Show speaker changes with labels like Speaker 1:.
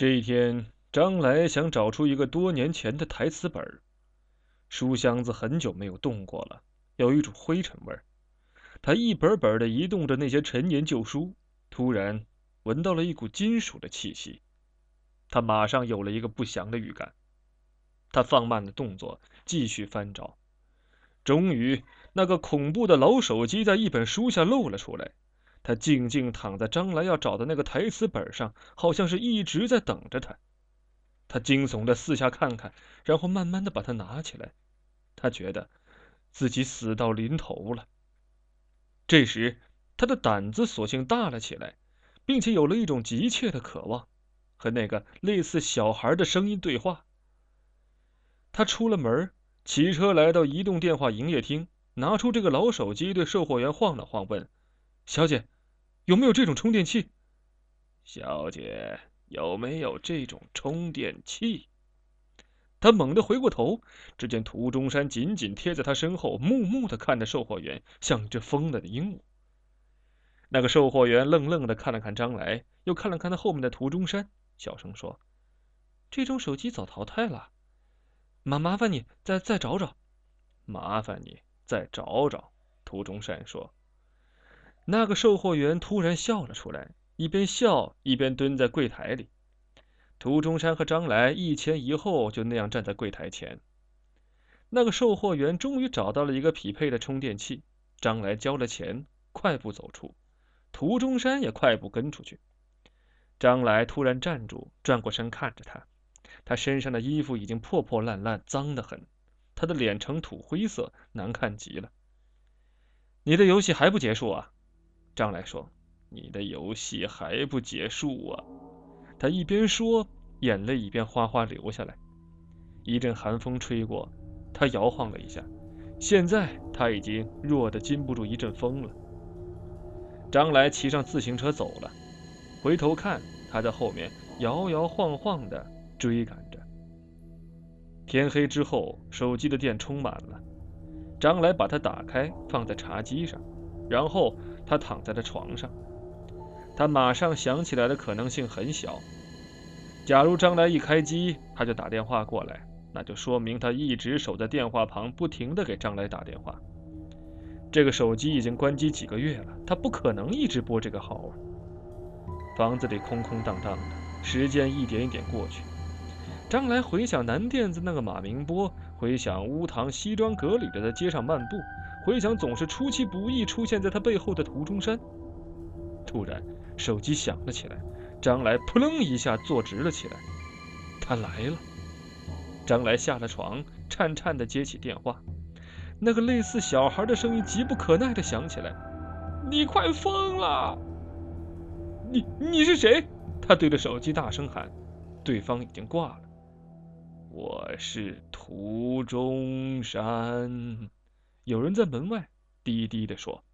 Speaker 1: 这一天，张来想找出一个多年前的台词本书箱子很久没有动过了，有一种灰尘味儿。他一本本的移动着那些陈年旧书，突然闻到了一股金属的气息，他马上有了一个不祥的预感。他放慢了动作，继续翻找。终于，那个恐怖的老手机在一本书下露了出来。他静静躺在张来要找的那个台词本上，好像是一直在等着他。他惊悚的四下看看，然后慢慢的把它拿起来。他觉得自己死到临头了。这时，他的胆子索性大了起来，并且有了一种急切的渴望，和那个类似小孩的声音对话。他出了门，骑车来到移动电话营业厅，拿出这个老手机，对售货员晃了晃，问：“小姐，有没有这种充电器？”“
Speaker 2: 小姐，有没有这种充电器？”
Speaker 1: 他猛地回过头，只见涂中山紧紧贴在他身后，木木的看着售货员，像一只疯了的鹦鹉。那个售货员愣愣的看了看张来，又看了看他后面的涂中山，小声说：“这种手机早淘汰了。”麻麻烦你再再找找，
Speaker 2: 麻烦你再找找。涂中山说。
Speaker 1: 那个售货员突然笑了出来，一边笑一边蹲在柜台里。涂中山和张来一前一后就那样站在柜台前。那个售货员终于找到了一个匹配的充电器，张来交了钱，快步走出，涂中山也快步跟出去。张来突然站住，转过身看着他。他身上的衣服已经破破烂烂，脏得很，他的脸呈土灰色，难看极了。你的游戏还不结束啊？张来说：“
Speaker 2: 你的游戏还不结束啊？”
Speaker 1: 他一边说，眼泪一边哗哗流下来。一阵寒风吹过，他摇晃了一下，现在他已经弱得禁不住一阵风了。张来骑上自行车走了，回头看，他在后面摇摇晃晃的。追赶着。天黑之后，手机的电充满了。张来把它打开，放在茶几上，然后他躺在了床上。他马上想起来的可能性很小。假如张来一开机，他就打电话过来，那就说明他一直守在电话旁，不停的给张来打电话。这个手机已经关机几个月了，他不可能一直拨这个号。房子里空空荡荡的，时间一点一点过去。张来回想南店子那个马明波，回想乌堂西装革履的在街上漫步，回想总是出其不意出现在他背后的涂中山。突然，手机响了起来，张来扑棱一下坐直了起来。他来了。张来下了床，颤颤地接起电话，那个类似小孩的声音急不可耐地响起来：“你快疯了！你你是谁？”他对着手机大声喊，对方已经挂了。
Speaker 2: 我是涂中山，
Speaker 1: 有人在门外低低地说。